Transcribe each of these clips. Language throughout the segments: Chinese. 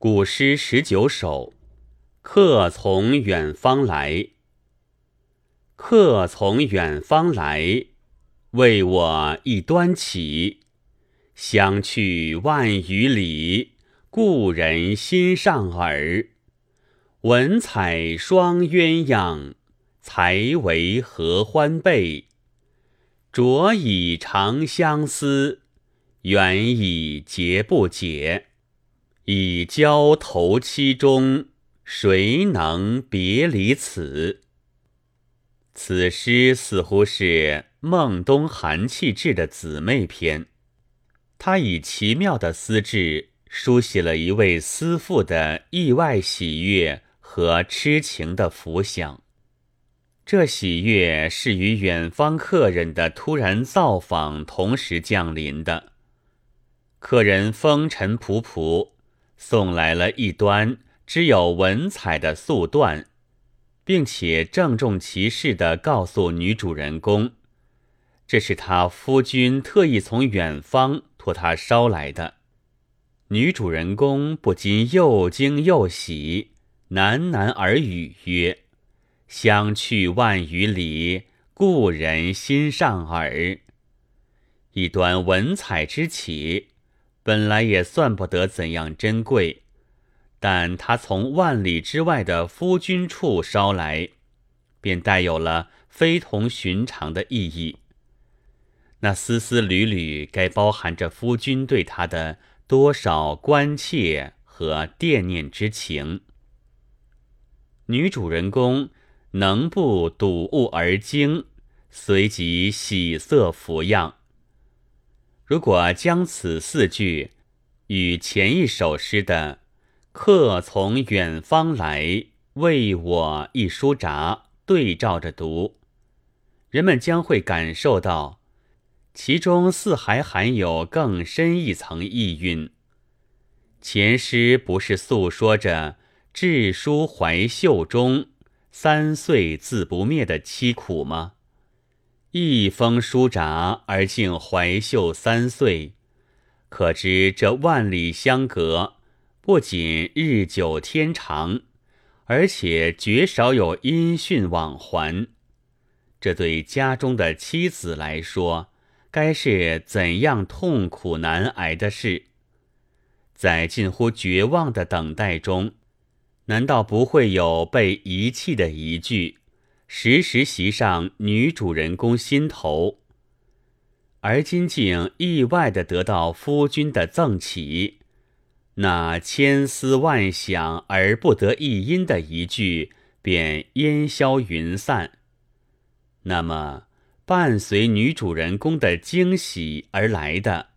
古诗十九首，客从远方来。客从远方来，为我一端起。相去万余里，故人心上耳。文采双鸳鸯，才为合欢被。着以长相思，远以结不解。以交头期中，谁能别离此？此诗似乎是孟冬寒气志的姊妹篇，他以奇妙的思志书写了一位思妇的意外喜悦和痴情的浮想。这喜悦是与远方客人的突然造访同时降临的。客人风尘仆仆。送来了一端只有文采的素缎，并且郑重其事地告诉女主人公，这是他夫君特意从远方托他捎来的。女主人公不禁又惊又喜，喃喃耳语曰：“相去万余里，故人心上耳。”一端文采之起。本来也算不得怎样珍贵，但他从万里之外的夫君处捎来，便带有了非同寻常的意义。那丝丝缕缕，该包含着夫君对他的多少关切和惦念之情。女主人公能不睹物而惊，随即喜色浮样。如果将此四句与前一首诗的“客从远方来，为我一书札”对照着读，人们将会感受到其中似还含有更深一层意蕴。前诗不是诉说着志书怀袖中，三岁自不灭的凄苦吗？一封书札而竟怀袖三岁，可知这万里相隔，不仅日久天长，而且绝少有音讯往还。这对家中的妻子来说，该是怎样痛苦难挨的事？在近乎绝望的等待中，难道不会有被遗弃的一句？时时袭上女主人公心头，而今竟意外的得到夫君的赠启，那千思万想而不得一音的一句，便烟消云散。那么，伴随女主人公的惊喜而来的，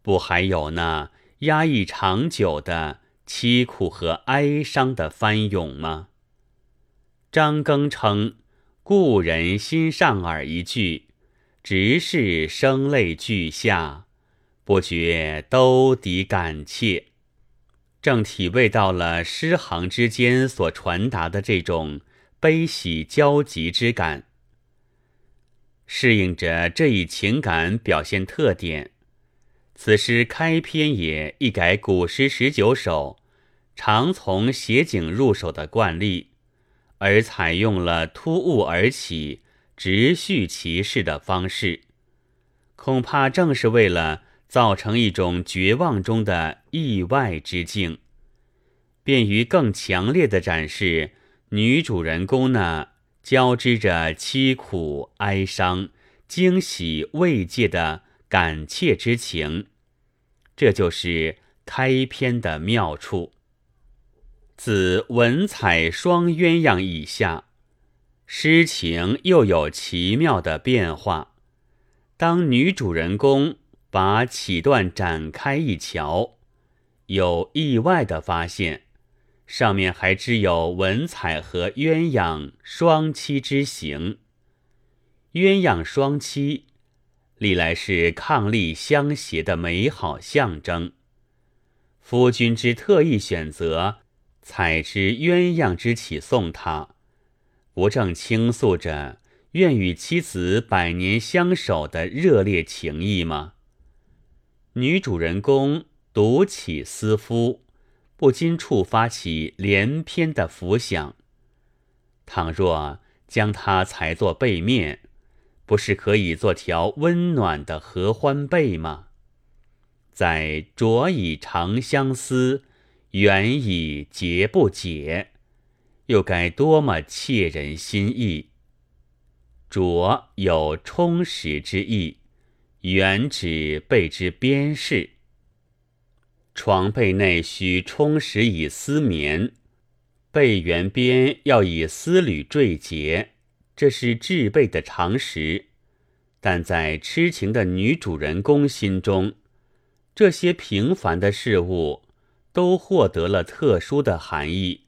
不还有那压抑长久的凄苦和哀伤的翻涌吗？张庚称：“故人心上耳一句，直是声泪俱下，不觉都抵感切。”正体味到了诗行之间所传达的这种悲喜交集之感。适应着这一情感表现特点，此诗开篇也一改古诗十九首常从写景入手的惯例。而采用了突兀而起、直叙其事的方式，恐怕正是为了造成一种绝望中的意外之境，便于更强烈的展示女主人公那交织着凄苦、哀伤、惊喜、慰藉的感切之情。这就是开篇的妙处。自文采双鸳鸯以下，诗情又有奇妙的变化。当女主人公把起段展开一瞧，有意外的发现，上面还只有文采和鸳鸯双栖之行。鸳鸯双栖，历来是伉俪相携的美好象征。夫君之特意选择。采之鸳鸯之起送他，不正倾诉着愿与妻子百年相守的热烈情谊吗？女主人公独起思夫，不禁触发起连篇的浮想。倘若将它裁作背面，不是可以做条温暖的合欢被吗？在着以长相思，缘以结不解，又该多么切人心意！着有充实之意，原指被之边饰。床被内需充实以丝绵，被缘边要以丝缕缀结，这是制被的常识。但在痴情的女主人公心中，这些平凡的事物都获得了特殊的含义。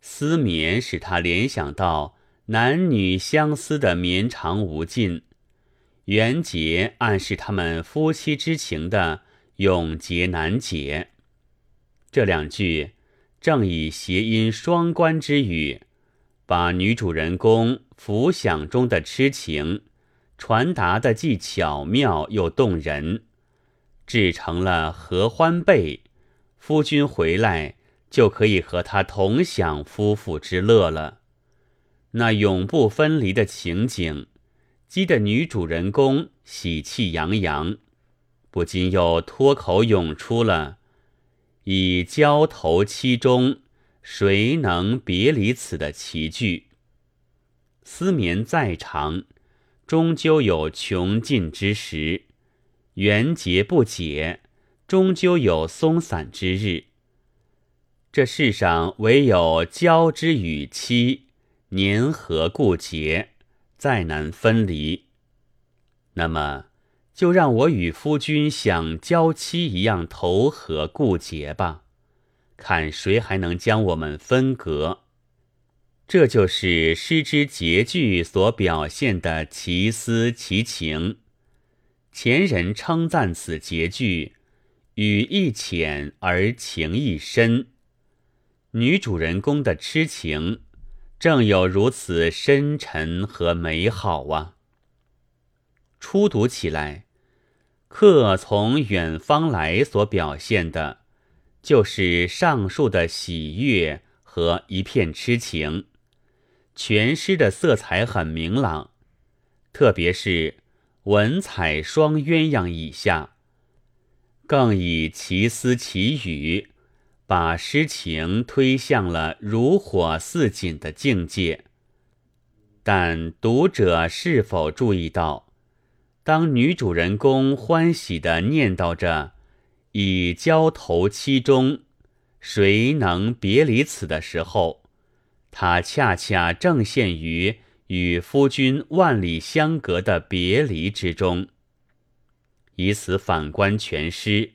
丝绵使他联想到男女相思的绵长无尽，缘结暗示他们夫妻之情的。永结难解，这两句正以谐音双关之语，把女主人公浮想中的痴情传达的既巧妙又动人，制成了合欢被。夫君回来就可以和他同享夫妇之乐了。那永不分离的情景，激得女主人公喜气洋洋。不禁又脱口涌出了“以交头期中，谁能别离此”的奇句。思绵再长，终究有穷尽之时；缘结不解，终究有松散之日。这世上唯有交之与期，年何故结，再难分离。那么。就让我与夫君像娇妻一样投合固结吧，看谁还能将我们分隔。这就是诗之结句所表现的奇思奇情。前人称赞此结句，语意浅而情意深。女主人公的痴情，正有如此深沉和美好啊。初读起来，客从远方来所表现的，就是上述的喜悦和一片痴情。全诗的色彩很明朗，特别是文采双鸳鸯以下，更以奇思奇语，把诗情推向了如火似锦的境界。但读者是否注意到？当女主人公欢喜的念叨着“以交头期中，谁能别离此”的时候，她恰恰正陷于与夫君万里相隔的别离之中。以此反观全诗，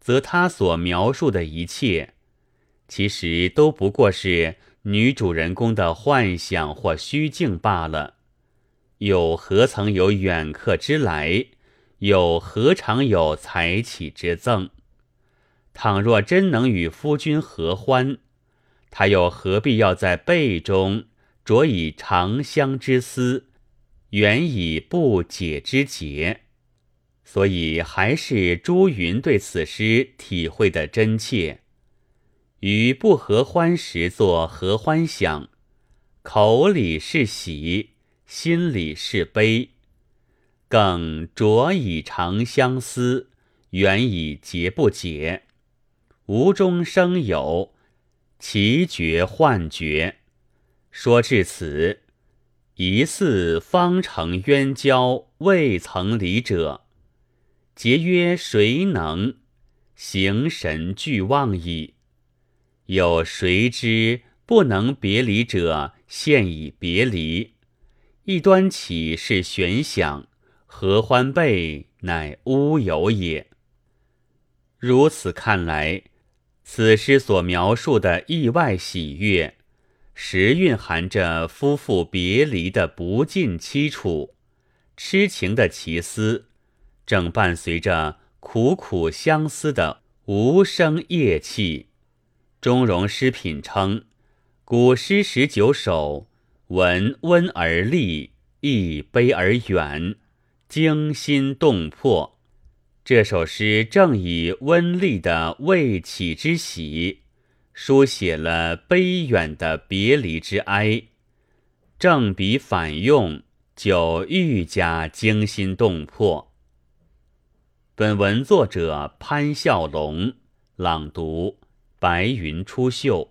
则他所描述的一切，其实都不过是女主人公的幻想或虚境罢了。又何曾有远客之来？又何尝有才起之赠？倘若真能与夫君合欢，他又何必要在背中着以长相之思，远以不解之结？所以还是朱云对此诗体会的真切。于不合欢时作合欢想，口里是喜。心里是悲，更着以长相思，远以结不解。无中生有，奇绝幻绝。说至此，疑似方成冤交，未曾离者。节约谁能？形神俱忘矣。有谁知不能别离者，现已别离。一端起是悬想，合欢被乃乌有也。如此看来，此诗所描述的意外喜悦，实蕴含着夫妇别离的不尽凄楚，痴情的奇思，正伴随着苦苦相思的无声夜泣。钟嵘诗品称古诗十九首闻温而立一悲而远惊心动魄。这首诗正以温丽的未起之喜书写了悲远的别离之哀。正比反用就愈加惊心动魄。本文作者潘笑龙，朗读：白云出岫。